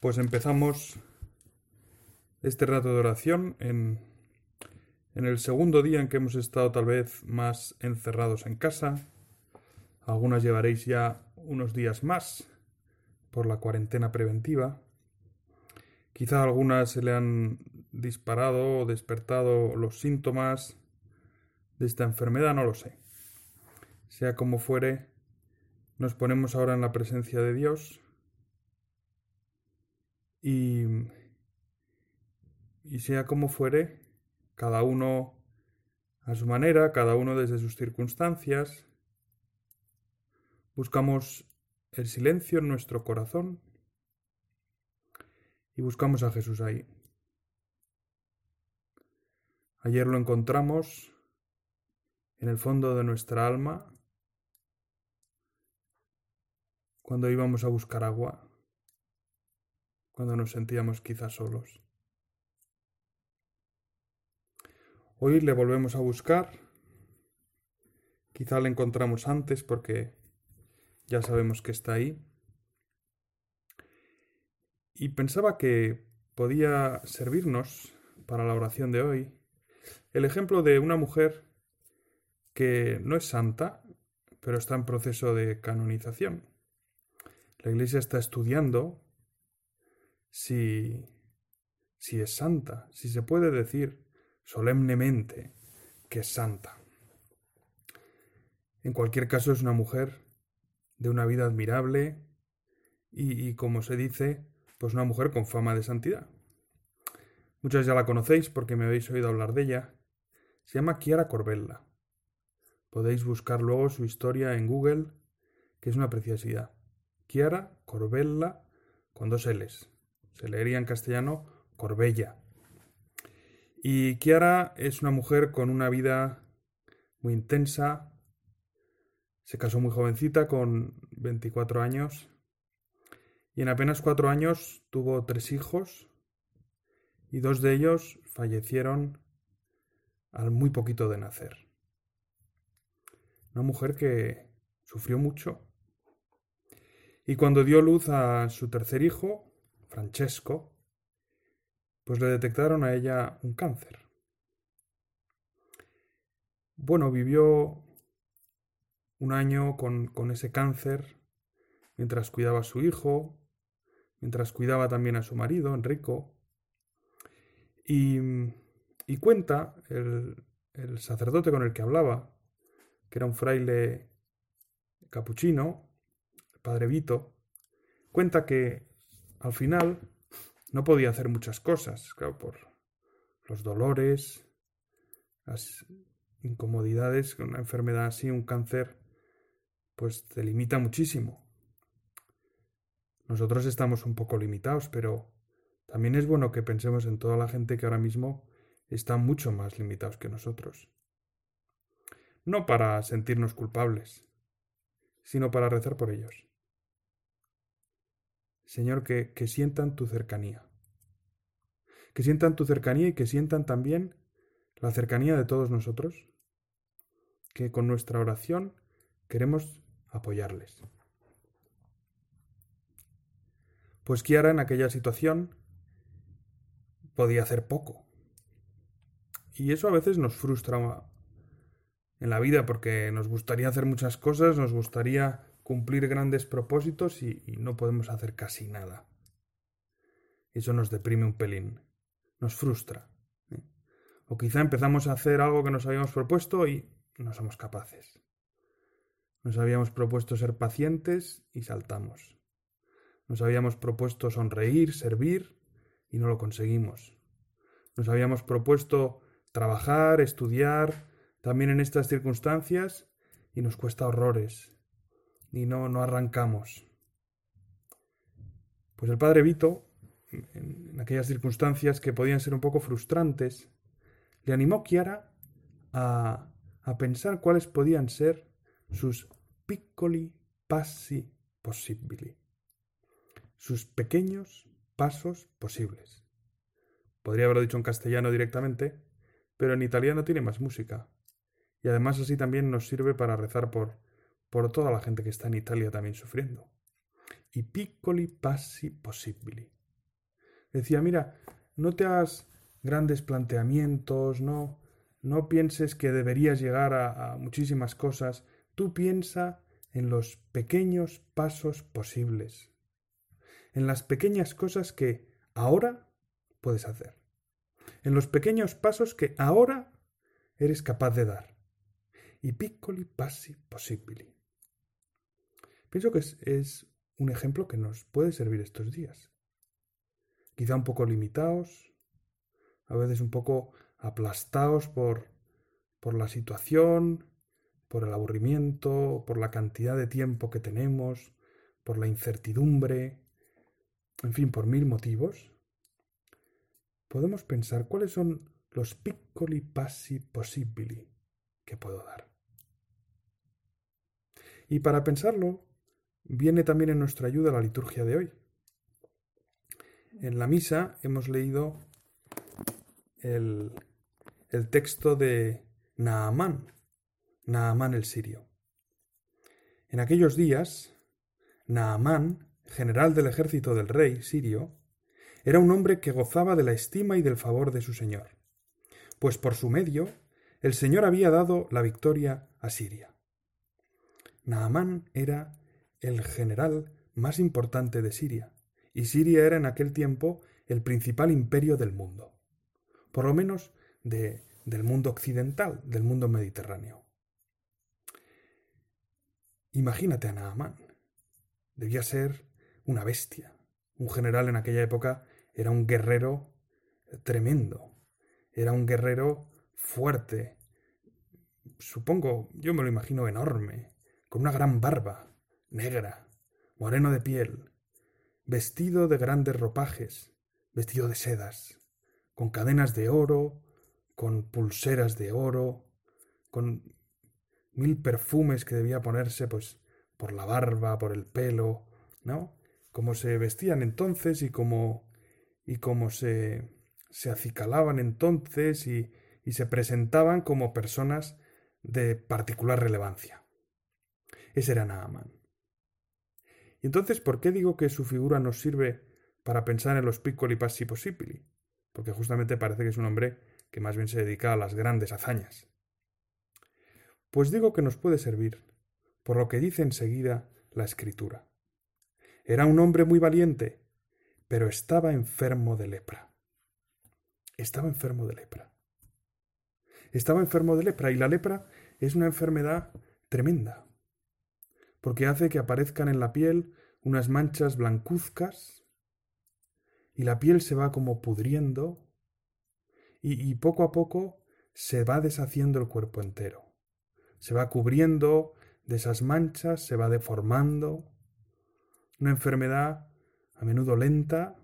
Pues empezamos este rato de oración en, en el segundo día en que hemos estado tal vez más encerrados en casa. Algunas llevaréis ya unos días más por la cuarentena preventiva. Quizá a algunas se le han disparado o despertado los síntomas de esta enfermedad, no lo sé. Sea como fuere, nos ponemos ahora en la presencia de Dios y, y sea como fuere, cada uno a su manera, cada uno desde sus circunstancias, buscamos el silencio en nuestro corazón y buscamos a Jesús ahí. Ayer lo encontramos en el fondo de nuestra alma cuando íbamos a buscar agua cuando nos sentíamos quizás solos. Hoy le volvemos a buscar. Quizá le encontramos antes porque ya sabemos que está ahí. Y pensaba que podía servirnos para la oración de hoy el ejemplo de una mujer que no es santa, pero está en proceso de canonización. La Iglesia está estudiando si, si es santa, si se puede decir solemnemente que es santa. En cualquier caso es una mujer de una vida admirable y, y, como se dice, pues una mujer con fama de santidad. Muchos ya la conocéis porque me habéis oído hablar de ella. Se llama Chiara Corbella. Podéis buscar luego su historia en Google, que es una preciosidad. Chiara Corbella con dos L's. Se leería en castellano Corbella. Y Kiara es una mujer con una vida muy intensa. Se casó muy jovencita, con 24 años. Y en apenas cuatro años tuvo tres hijos. Y dos de ellos fallecieron al muy poquito de nacer. Una mujer que sufrió mucho. Y cuando dio luz a su tercer hijo, Francesco, pues le detectaron a ella un cáncer. Bueno, vivió un año con, ese cáncer mientras cuidaba a su hijo, mientras cuidaba también a su marido, Enrico. Y, y cuenta el, el, sacerdote con el que hablaba, que era un fraile capuchino, el padre Vito, cuenta que al final no podía hacer muchas cosas, claro, por los dolores, las incomodidades, una enfermedad así, un cáncer, pues te limita muchísimo. Nosotros estamos un poco limitados, pero también es bueno que pensemos en toda la gente que ahora mismo está mucho más limitados que nosotros. No para sentirnos culpables, sino para rezar por ellos. Señor, que, que sientan tu cercanía. Que sientan tu cercanía y que sientan también la cercanía de todos nosotros, que con nuestra oración queremos apoyarles. Pues Kiara en aquella situación podía hacer poco. Y eso a veces nos frustra en la vida porque nos gustaría hacer muchas cosas, nos gustaría cumplir grandes propósitos y, no podemos hacer casi nada. Eso nos deprime un pelín, nos frustra. ¿eh? O quizá empezamos a hacer algo que nos habíamos propuesto y no somos capaces. Nos habíamos propuesto ser pacientes y saltamos. Nos habíamos propuesto sonreír, servir y no lo conseguimos. Nos habíamos propuesto trabajar, estudiar, también en estas circunstancias y nos cuesta horrores y no, no arrancamos. Pues el padre Vito, en aquellas circunstancias que podían ser un poco frustrantes, le animó Chiara a, a pensar cuáles podían ser sus piccoli passi possibili, sus pequeños pasos posibles. Podría haberlo dicho en castellano directamente, pero en italiano tiene más música. Y además así también nos sirve para rezar por, por toda la gente que está en Italia también sufriendo. Y piccoli passi possibili. Decía, mira, no te hagas grandes planteamientos, no, no pienses que deberías llegar a, a muchísimas cosas, tú piensa en los pequeños pasos posibles, en las pequeñas cosas que ahora puedes hacer, en los pequeños pasos que ahora eres capaz de dar. Y piccoli passi possibili. Pienso que es, es un ejemplo que nos puede servir estos días. Quizá un poco limitados, a veces un poco aplastados por, por la situación, por el aburrimiento, por la cantidad de tiempo que tenemos, por la incertidumbre, en fin, por mil motivos, podemos pensar cuáles son los piccoli passi possibili que puedo dar. Y para pensarlo, viene también en nuestra ayuda la liturgia de hoy. En la misa hemos leído el, el texto de Naamán, Naamán el sirio. En aquellos días, Naamán, general del ejército del rey sirio, era un hombre que gozaba de la estima y del favor de su señor, pues por su medio el señor había dado la victoria a Siria. Naamán era el general más importante de Siria, y Siria era en aquel tiempo el principal imperio del mundo, por lo menos de, del mundo occidental, del mundo mediterráneo. Imagínate a Naamán. Debía ser una bestia. Un general en aquella época era un guerrero tremendo. Era un guerrero fuerte. Supongo, yo me lo imagino enorme, con una gran barba, negra, moreno de piel, vestido de grandes ropajes, vestido de sedas, con cadenas de oro, con pulseras de oro, con mil perfumes que debía ponerse, pues, por la barba, por el pelo, ¿no? Como se vestían entonces y como y cómo se, se acicalaban entonces y, y se presentaban como personas de particular relevancia. Ese era Naaman. Y entonces, ¿por qué digo que su figura nos sirve para pensar en los piccoli passi possibili? Porque justamente parece que es un hombre que más bien se dedica a las grandes hazañas. Pues digo que nos puede servir, por lo que dice enseguida la escritura. Era un hombre muy valiente, pero estaba enfermo de lepra. Estaba enfermo de lepra. Estaba enfermo de lepra y la lepra es una enfermedad tremenda, porque hace que aparezcan en la piel unas manchas blancuzcas y la piel se va como pudriendo y, y poco a poco se va deshaciendo el cuerpo entero se va cubriendo de esas manchas, se va deformando. Una enfermedad a menudo lenta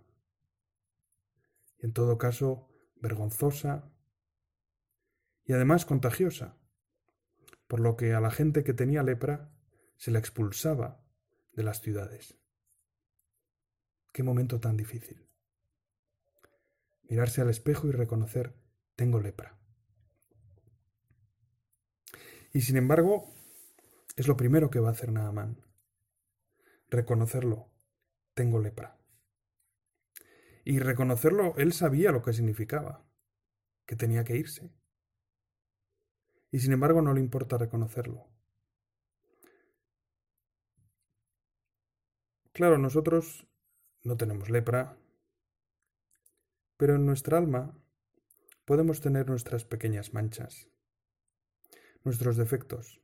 y en todo caso vergonzosa y además contagiosa, por lo que a la gente que tenía lepra se la expulsaba de las ciudades. Qué momento tan difícil. Mirarse al espejo y reconocer tengo lepra. Y sin embargo, es lo primero que va a hacer Naamán. Reconocerlo. Tengo lepra. Y reconocerlo, él sabía lo que significaba, que tenía que irse. Y sin embargo no le importa reconocerlo. Claro, nosotros no tenemos lepra, pero en nuestra alma podemos tener nuestras pequeñas manchas nuestros defectos.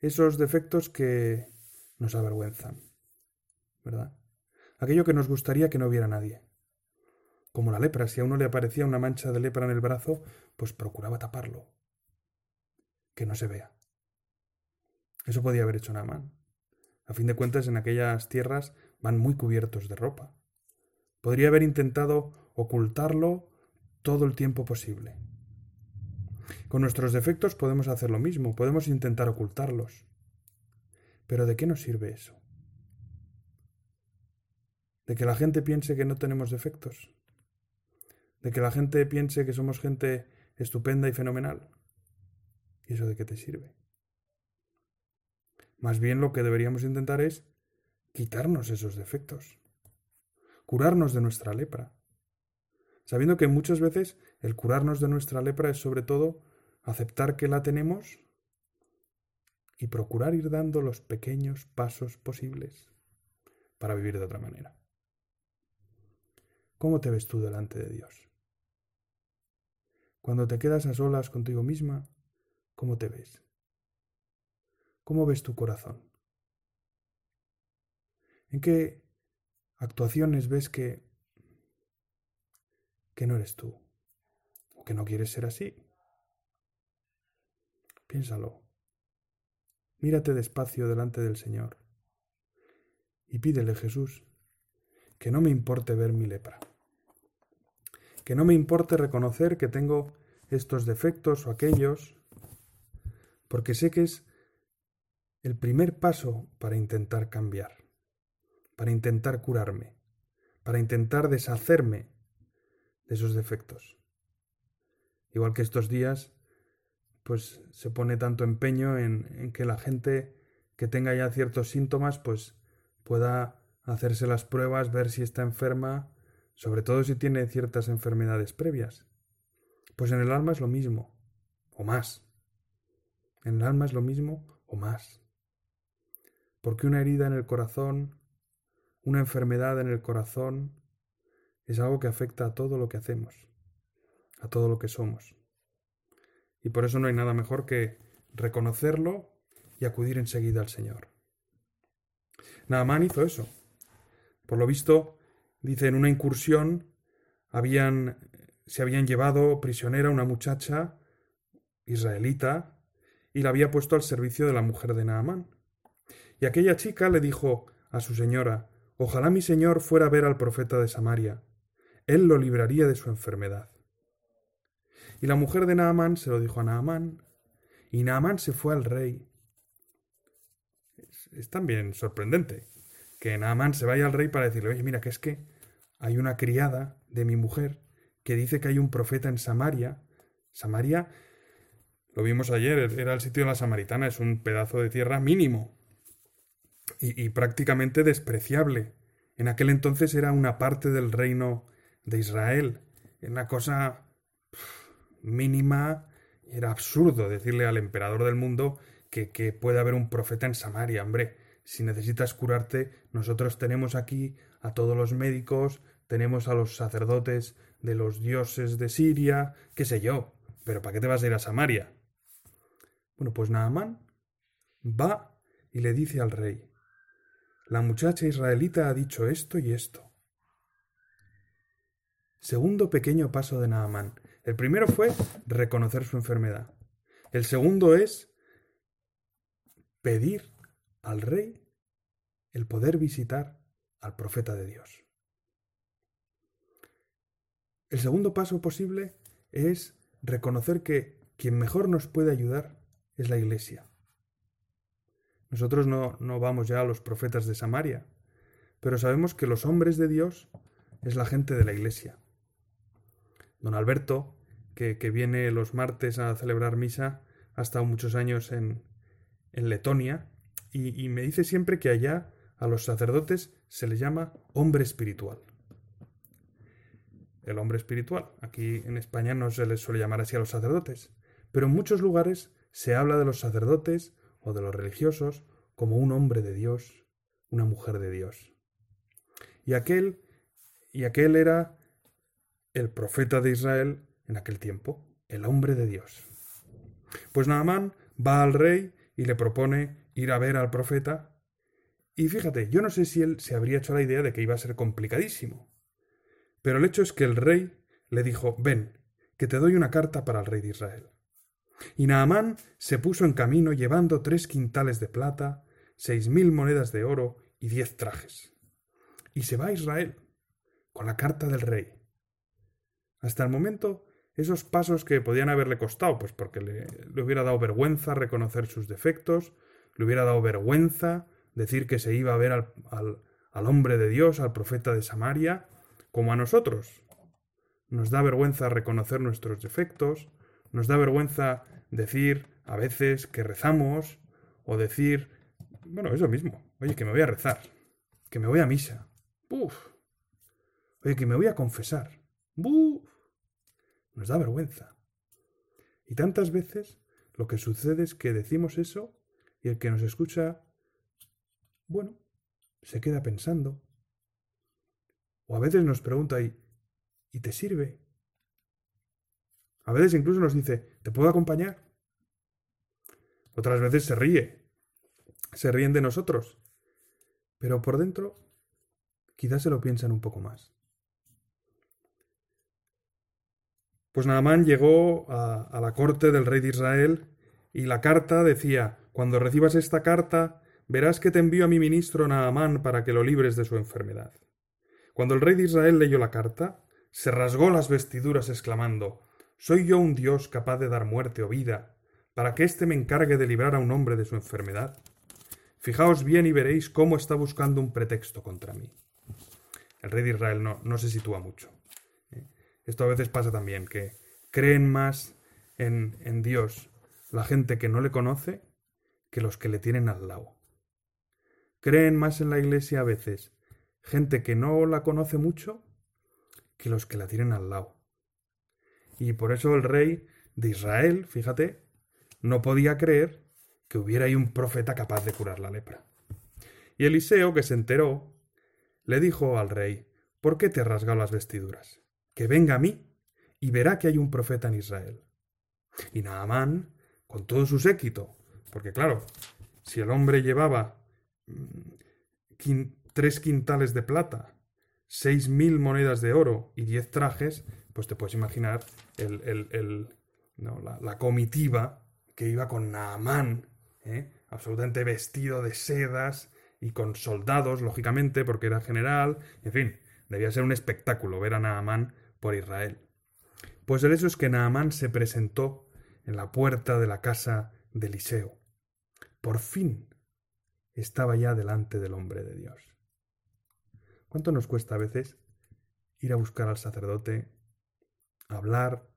Esos defectos que nos avergüenzan, ¿verdad? Aquello que nos gustaría que no viera nadie. Como la lepra, si a uno le aparecía una mancha de lepra en el brazo, pues procuraba taparlo. Que no se vea. Eso podía haber hecho Naamán. A fin de cuentas, en aquellas tierras, van muy cubiertos de ropa. Podría haber intentado ocultarlo todo el tiempo posible. Con nuestros defectos podemos hacer lo mismo, podemos intentar ocultarlos. Pero ¿de qué nos sirve eso? ¿De que la gente piense que no tenemos defectos? ¿De que la gente piense que somos gente estupenda y fenomenal? ¿Y eso de qué te sirve? Más bien lo que deberíamos intentar es quitarnos esos defectos, curarnos de nuestra lepra, sabiendo que muchas veces el curarnos de nuestra lepra es sobre todo aceptar que la tenemos y procurar ir dando los pequeños pasos posibles para vivir de otra manera. ¿Cómo te ves tú delante de Dios? Cuando te quedas a solas contigo misma, ¿cómo te ves? ¿Cómo ves tu corazón? ¿En qué actuaciones ves que que no eres tú o que no quieres ser así? Piénsalo. Mírate despacio delante del Señor y pídele, Jesús, que no me importe ver mi lepra, que no me importe reconocer que tengo estos defectos o aquellos, porque sé que es el primer paso para intentar cambiar, para intentar curarme, para intentar deshacerme de esos defectos. Igual que estos días pues se pone tanto empeño en, que la gente que tenga ya ciertos síntomas, pues pueda hacerse las pruebas, ver si está enferma, sobre todo si tiene ciertas enfermedades previas. Pues en el alma es lo mismo, o más. En el alma es lo mismo o más. Porque una herida en el corazón, una enfermedad en el corazón, es algo que afecta a todo lo que hacemos, a todo lo que somos. Y por eso no hay nada mejor que reconocerlo y acudir enseguida al Señor. Naamán hizo eso. Por lo visto, dice, en una incursión habían, se habían llevado prisionera una muchacha israelita y la había puesto al servicio de la mujer de Naamán. Y aquella chica le dijo a su señora, Ojalá mi señor fuera a ver al profeta de Samaria. Él lo libraría de su enfermedad. Y la mujer de Naamán se lo dijo a Naamán, y Naamán se fue al rey. Es, también sorprendente que Naamán se vaya al rey para decirle, oye, mira, que es que hay una criada de mi mujer que dice que hay un profeta en Samaria. Samaria, lo vimos ayer, era el sitio de la Samaritana, es un pedazo de tierra mínimo y, prácticamente despreciable. En aquel entonces era una parte del reino de Israel, una cosa mínima. Era absurdo decirle al emperador del mundo que, que puede haber un profeta en Samaria. Hombre, si necesitas curarte, nosotros tenemos aquí a todos los médicos, tenemos a los sacerdotes de los dioses de Siria, qué sé yo. Pero ¿para qué te vas a ir a Samaria? Bueno, pues Naamán va y le dice al rey, la muchacha israelita ha dicho esto y esto. Segundo pequeño paso de Naamán. El primero fue reconocer su enfermedad. El segundo es pedir al rey el poder visitar al profeta de Dios. El segundo paso posible es reconocer que quien mejor nos puede ayudar es la Iglesia. Nosotros no, no, vamos ya a los profetas de Samaria, pero sabemos que los hombres de Dios es la gente de la Iglesia. Don Alberto, que, viene los martes a celebrar misa, ha estado muchos años en, en Letonia, y, me dice siempre que allá a los sacerdotes se les llama hombre espiritual. El hombre espiritual. Aquí en España no se les suele llamar así a los sacerdotes, pero en muchos lugares se habla de los sacerdotes o de los religiosos como un hombre de Dios, una mujer de Dios. Y aquel, y aquel era el profeta de Israel en aquel tiempo, el hombre de Dios. Pues Naamán va al rey y le propone ir a ver al profeta. Y fíjate, yo no sé si él se habría hecho la idea de que iba a ser complicadísimo. Pero el hecho es que el rey le dijo, ven, que te doy una carta para el rey de Israel. Y Naamán se puso en camino llevando tres quintales de plata, seis mil monedas de oro y diez trajes. y se va a Israel con la carta del rey. Hasta el momento, esos pasos que podían haberle costado, pues porque le, hubiera dado vergüenza reconocer sus defectos, le hubiera dado vergüenza decir que se iba a ver al, al hombre de Dios, al profeta de Samaria, como a nosotros. Nos da vergüenza reconocer nuestros defectos, nos da vergüenza decir a veces que rezamos, o decir, bueno, eso mismo, oye, que me voy a rezar, que me voy a misa, ¡Buf! oye, que me voy a confesar, ¡buf! nos da vergüenza. Y tantas veces lo que sucede es que decimos eso y el que nos escucha, bueno, se queda pensando. O a veces nos pregunta, ¿y, ¿y te sirve? A veces incluso nos dice, ¿te puedo acompañar? Otras veces se ríe, se ríen de nosotros, pero por dentro quizás se lo piensan un poco más. Pues Naamán llegó a, la corte del rey de Israel y la carta decía, cuando recibas esta carta, verás que te envío a mi ministro Naamán para que lo libres de su enfermedad. Cuando el rey de Israel leyó la carta, se rasgó las vestiduras exclamando, ¿Soy yo un Dios capaz de dar muerte o vida, para que éste me encargue de librar a un hombre de su enfermedad? Fijaos bien y veréis cómo está buscando un pretexto contra mí. El rey de Israel no, no se sitúa mucho. ¿eh? Esto a veces pasa también, que creen más en, en Dios la gente que no le conoce que los que le tienen al lado. Creen más en la Iglesia a veces gente que no la conoce mucho que los que la tienen al lado. Y por eso el rey de Israel, fíjate, no podía creer que hubiera ahí un profeta capaz de curar la lepra. Y Eliseo, que se enteró, le dijo al rey, ¿por qué te has rasgado las vestiduras? Que venga a mí y verá que hay un profeta en Israel. Y Naamán, con todo su séquito, porque claro, si el hombre llevaba tres quintales de plata, seis mil monedas de oro y diez trajes, pues te puedes imaginar el, la, comitiva que iba con Naamán, ¿eh? absolutamente vestido de sedas y con soldados, lógicamente, porque era general, en fin, debía ser un espectáculo ver a Naamán por Israel. Pues el hecho es que Naamán se presentó en la puerta de la casa de Eliseo. Por fin estaba ya delante del hombre de Dios. ¿Cuánto nos cuesta a veces ir a buscar al sacerdote, hablar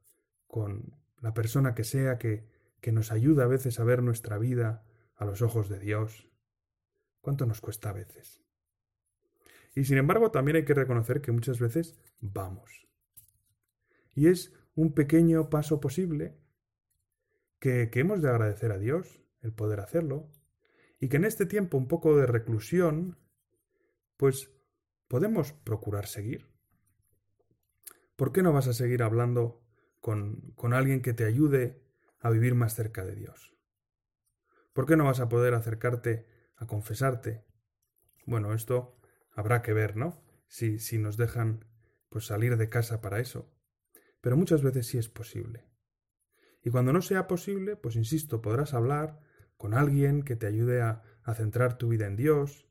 con la persona que sea que, que nos ayuda a veces a ver nuestra vida a los ojos de Dios? ¿Cuánto nos cuesta a veces? Y sin embargo también hay que reconocer que muchas veces vamos. Y es un pequeño paso posible que, que hemos de agradecer a Dios el poder hacerlo, y que en este tiempo un poco de reclusión, pues podemos procurar seguir. ¿Por qué no vas a seguir hablando con, con alguien que te ayude a vivir más cerca de Dios? ¿Por qué no vas a poder acercarte a confesarte? Bueno, esto habrá que ver, ¿no? Si, si nos dejan pues salir de casa para eso. Pero muchas veces sí es posible. Y cuando no sea posible, pues insisto, podrás hablar con alguien que te ayude a, a centrar tu vida en Dios,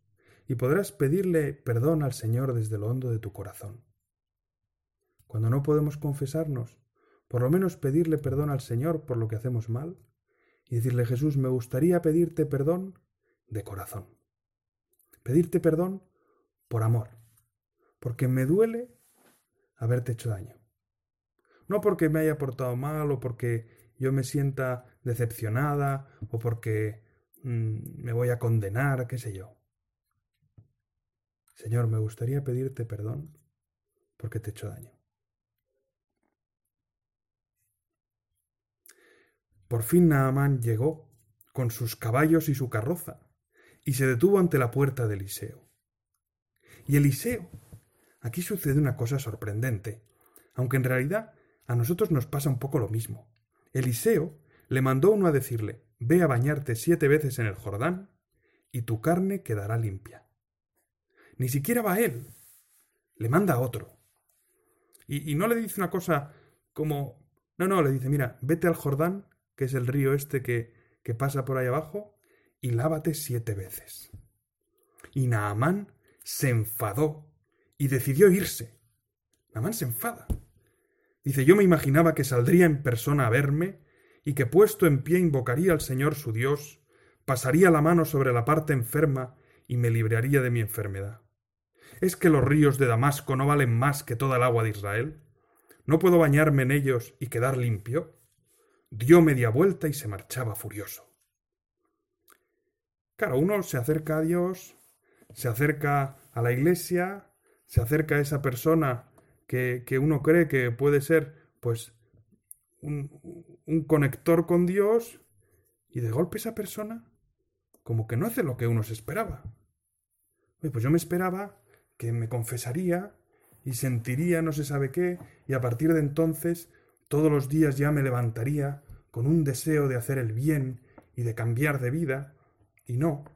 y podrás pedirle perdón al Señor desde lo hondo de tu corazón. Cuando no podemos confesarnos, por lo menos pedirle perdón al Señor por lo que hacemos mal, y decirle Jesús, me gustaría pedirte perdón de corazón. Pedirte perdón por amor, porque me duele haberte hecho daño. No porque me haya portado mal o porque yo me sienta decepcionada o porque mm, me voy a condenar, qué sé yo. Señor, me gustaría pedirte perdón porque te he hecho daño. Por fin Naamán llegó con sus caballos y su carroza y se detuvo ante la puerta de Eliseo. Y Eliseo, aquí sucede una cosa sorprendente, aunque en realidad a nosotros nos pasa un poco lo mismo. Eliseo le mandó uno a decirle Ve a bañarte siete veces en el Jordán, y tu carne quedará limpia. Ni siquiera va él, le manda a otro. Y, y no le dice una cosa como no, no, le dice, mira, vete al Jordán, que es el río este que, que pasa por ahí abajo, y lávate siete veces. Y Naamán se enfadó y decidió irse. Namán se enfada. Dice, yo me imaginaba que saldría en persona a verme y que puesto en pie invocaría al Señor su Dios, pasaría la mano sobre la parte enferma y me libraría de mi enfermedad. ¿Es que los ríos de Damasco no valen más que toda el agua de Israel? ¿No puedo bañarme en ellos y quedar limpio? Dio media vuelta y se marchaba furioso. Claro, uno se acerca a Dios, se acerca a la iglesia, se acerca a esa persona que, que uno cree que puede ser, pues, un, un conector con Dios, y de golpe esa persona como que no hace lo que uno se esperaba. pues yo me esperaba que me confesaría y sentiría no se sabe qué, y a partir de entonces todos los días ya me levantaría con un deseo de hacer el bien y de cambiar de vida, y no.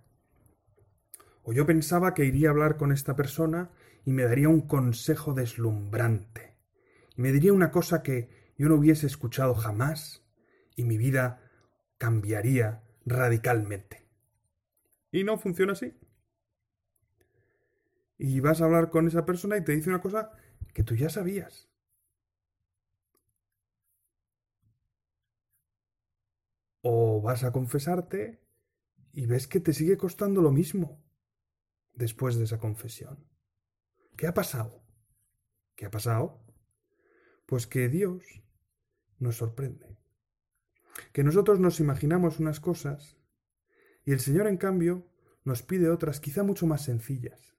O yo pensaba que iría a hablar con esta persona y me daría un consejo deslumbrante, y me diría una cosa que yo no hubiese escuchado jamás, y mi vida cambiaría radicalmente. Y no funciona así. Y vas a hablar con esa persona y te dice una cosa que tú ya sabías. O vas a confesarte y ves que te sigue costando lo mismo después de esa confesión. ¿Qué ha pasado? ¿Qué ha pasado? Pues que Dios nos sorprende. Que nosotros nos imaginamos unas cosas y el Señor, en cambio, nos pide otras quizá mucho más sencillas,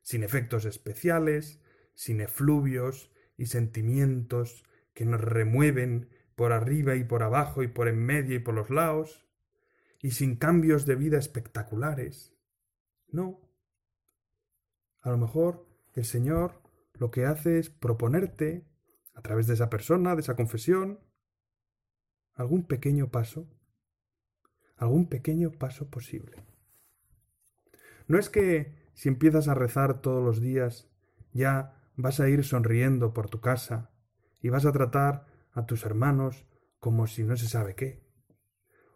sin efectos especiales, sin efluvios y sentimientos que nos remueven por arriba y por abajo y por en medio y por los lados, y sin cambios de vida espectaculares. No. A lo mejor el Señor lo que hace es proponerte, a través de esa persona, de esa confesión, algún pequeño paso algún pequeño paso posible. No es que si empiezas a rezar todos los días ya vas a ir sonriendo por tu casa y vas a tratar a tus hermanos como si no se sabe qué.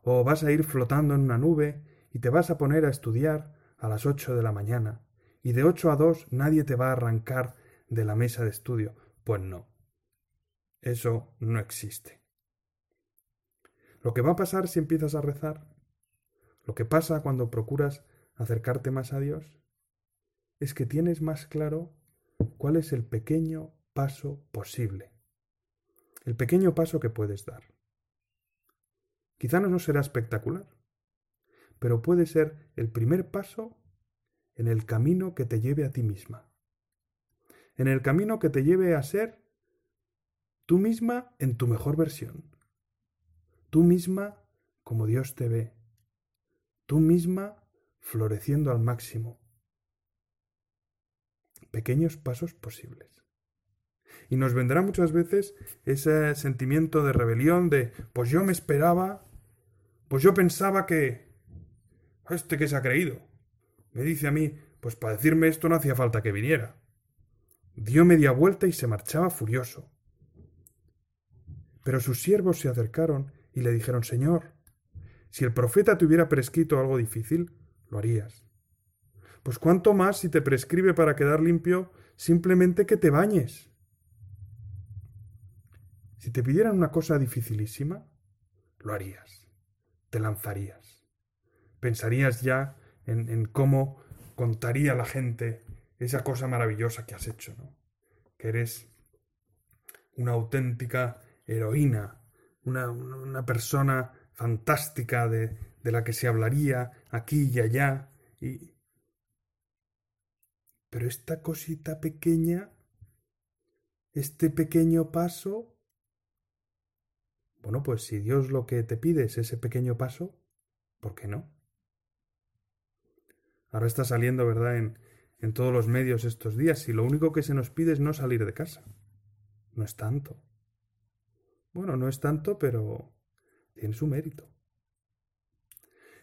O vas a ir flotando en una nube y te vas a poner a estudiar a las ocho de la mañana y de ocho a dos nadie te va a arrancar de la mesa de estudio. Pues no. Eso no existe. Lo que va a pasar si empiezas a rezar, lo que pasa cuando procuras acercarte más a Dios, es que tienes más claro cuál es el pequeño paso posible, el pequeño paso que puedes dar. Quizá no será espectacular, pero puede ser el primer paso en el camino que te lleve a ti misma, en el camino que te lleve a ser tú misma en tu mejor versión tú misma como Dios te ve, tú misma floreciendo al máximo. Pequeños pasos posibles. Y nos vendrá muchas veces ese sentimiento de rebelión de, pues yo me esperaba, pues yo pensaba que... Este que se ha creído. Me dice a mí, pues para decirme esto no hacía falta que viniera. Dio media vuelta y se marchaba furioso. Pero sus siervos se acercaron y le dijeron, Señor, si el profeta te hubiera prescrito algo difícil, lo harías. Pues cuánto más si te prescribe para quedar limpio simplemente que te bañes. Si te pidieran una cosa dificilísima, lo harías, te lanzarías. Pensarías ya en, cómo contaría la gente esa cosa maravillosa que has hecho, ¿no? Que eres una auténtica heroína una, persona fantástica de, de, la que se hablaría aquí y allá. Y... Pero esta cosita pequeña, este pequeño paso, bueno, pues si Dios lo que te pide es ese pequeño paso, ¿por qué no? Ahora está saliendo, ¿verdad?, en, en todos los medios estos días, y lo único que se nos pide es no salir de casa. No es tanto. Bueno, no es tanto, pero tiene su mérito.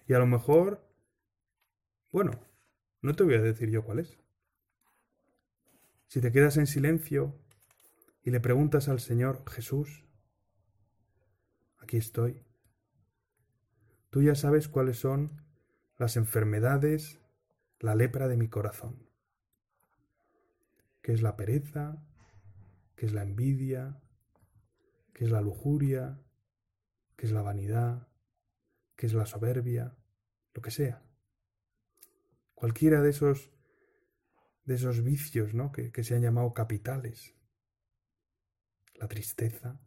Y a lo mejor, bueno, no te voy a decir yo cuál es. Si te quedas en silencio y le preguntas al Señor Jesús, aquí estoy. Tú ya sabes cuáles son las enfermedades, la lepra de mi corazón. qué es la pereza, qué es la envidia, qué es la lujuria, qué es la vanidad, qué es la soberbia, lo que sea. Cualquiera de esos de esos vicios ¿no? que, que se han llamado capitales. La tristeza.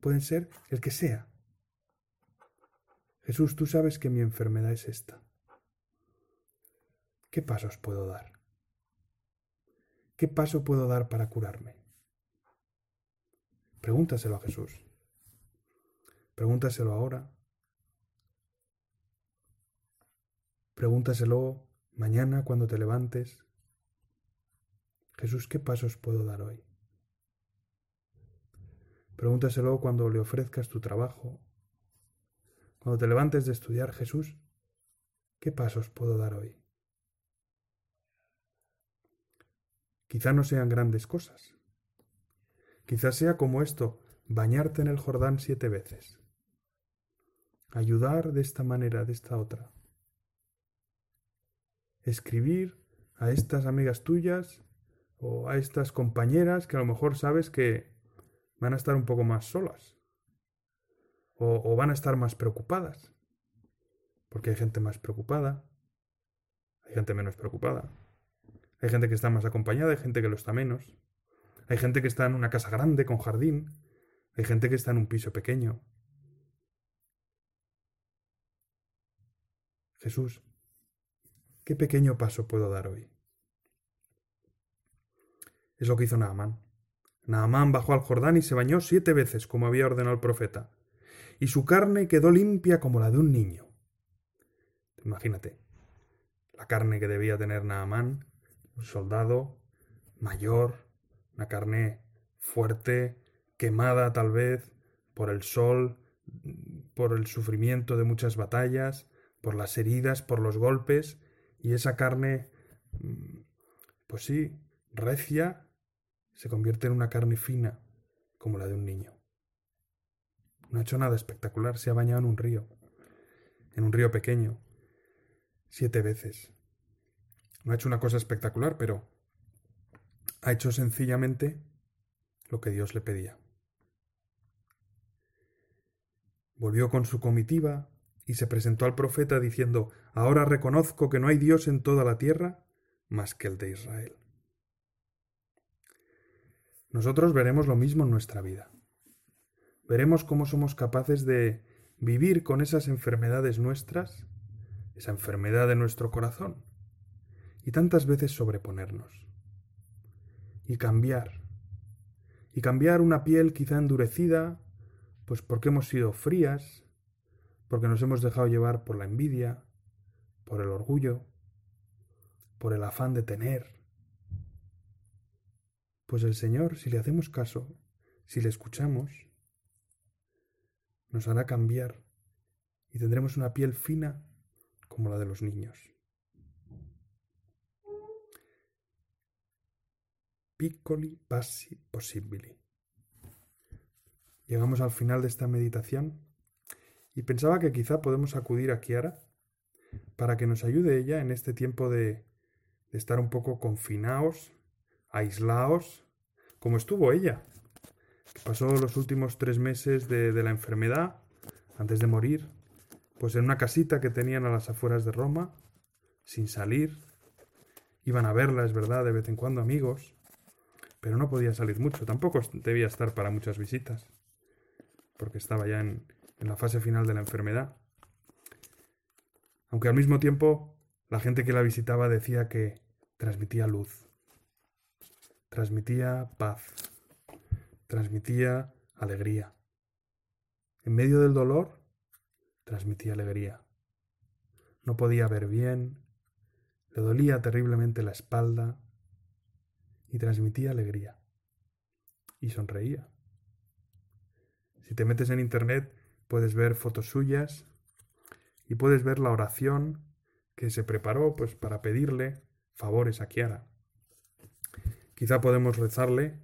Pueden ser el que sea. Jesús, tú sabes que mi enfermedad es esta. ¿Qué pasos puedo dar? ¿Qué paso puedo dar para curarme? Pregúntaselo a Jesús. Pregúntaselo ahora. Pregúntaselo mañana cuando te levantes. Jesús, ¿qué pasos puedo dar hoy? Pregúntaselo cuando le ofrezcas tu trabajo. Cuando te levantes de estudiar, Jesús, ¿qué pasos puedo dar hoy? Quizá no sean grandes cosas. Quizá sea como esto, bañarte en el Jordán siete veces. Ayudar de esta manera, de esta otra escribir a estas amigas tuyas o a estas compañeras que a lo mejor sabes que van a estar un poco más solas o, van a estar más preocupadas. Porque hay gente más preocupada, hay gente menos preocupada, hay gente que está más acompañada, hay gente que lo está menos, hay gente que está en una casa grande con jardín, hay gente que está en un piso pequeño. Jesús, ¿Qué pequeño paso puedo dar hoy? Es lo que hizo Naamán. Naamán bajó al Jordán y se bañó siete veces, como había ordenado el profeta, y su carne quedó limpia como la de un niño. Imagínate, la carne que debía tener Naamán, un soldado mayor, una carne fuerte, quemada tal vez por el sol, por el sufrimiento de muchas batallas, por las heridas, por los golpes, y esa carne, mm, pues sí, recia, se convierte en una carne fina, como la de un niño. No ha hecho nada espectacular, se ha bañado en un río, en un río pequeño, siete veces. No ha hecho una cosa espectacular, pero ha hecho sencillamente lo que Dios le pedía. Volvió con su comitiva y se presentó al profeta diciendo Ahora reconozco que no hay Dios en toda la tierra más que el de Israel. Nosotros veremos lo mismo en nuestra vida. Veremos cómo somos capaces de vivir con esas enfermedades nuestras, esa enfermedad de nuestro corazón, y tantas veces sobreponernos, y cambiar, y cambiar una piel quizá endurecida, pues porque hemos sido frías, porque nos hemos dejado llevar por la envidia, por el orgullo, por el afán de tener. Pues el Señor, si le hacemos caso, si le escuchamos, nos hará cambiar y tendremos una piel fina como la de los niños. Piccoli passi possibili. Llegamos al final de esta meditación y pensaba que quizá podemos acudir a Kiara para que nos ayude ella en este tiempo de, estar un poco confinados, aislados, como estuvo ella, pasó los últimos tres meses de, de la enfermedad, antes de morir, pues en una casita que tenían a las afueras de Roma, sin salir. Iban a verla, es verdad, de vez en cuando amigos, pero no podía salir mucho, tampoco debía estar para muchas visitas, porque estaba ya en, en la fase final de la enfermedad. Aunque al mismo tiempo la gente que la visitaba decía que transmitía luz, transmitía paz, transmitía alegría. En medio del dolor, transmitía alegría. No podía ver bien, le dolía terriblemente la espalda y transmitía alegría. Y sonreía. Si te metes en Internet puedes ver fotos suyas y puedes ver la oración que se preparó pues para pedirle favores a Kiara. Quizá podemos rezarle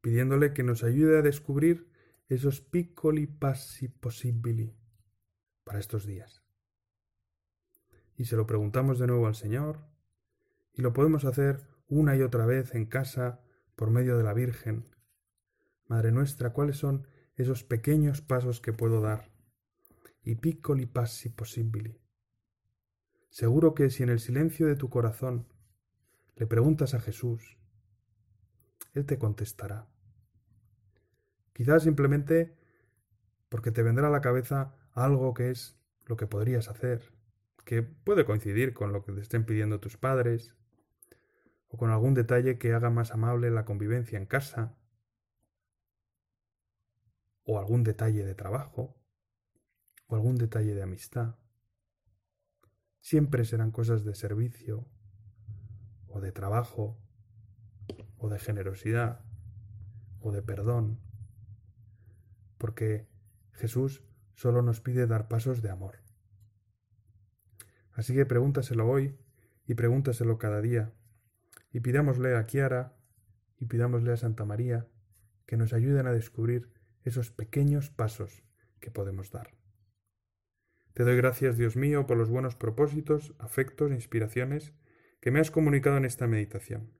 pidiéndole que nos ayude a descubrir esos piccoli passi possibili para estos días. Y se lo preguntamos de nuevo al Señor y lo podemos hacer una y otra vez en casa por medio de la Virgen. Madre nuestra, ¿cuáles son esos pequeños pasos que puedo dar? Y piccoli passi possibili. Seguro que si en el silencio de tu corazón le preguntas a Jesús, Él te contestará. Quizás simplemente porque te vendrá a la cabeza algo que es lo que podrías hacer, que puede coincidir con lo que te estén pidiendo tus padres, o con algún detalle que haga más amable la convivencia en casa, o algún detalle de trabajo, o algún detalle de amistad. Siempre serán cosas de servicio, o de trabajo, o de generosidad, o de perdón, porque Jesús solo nos pide dar pasos de amor. Así que pregúntaselo hoy y pregúntaselo cada día, y pidámosle a Kiara y pidámosle a Santa María que nos ayuden a descubrir esos pequeños pasos que podemos dar. Te doy gracias, Dios mío, por los buenos propósitos, afectos e inspiraciones que me has comunicado en esta meditación.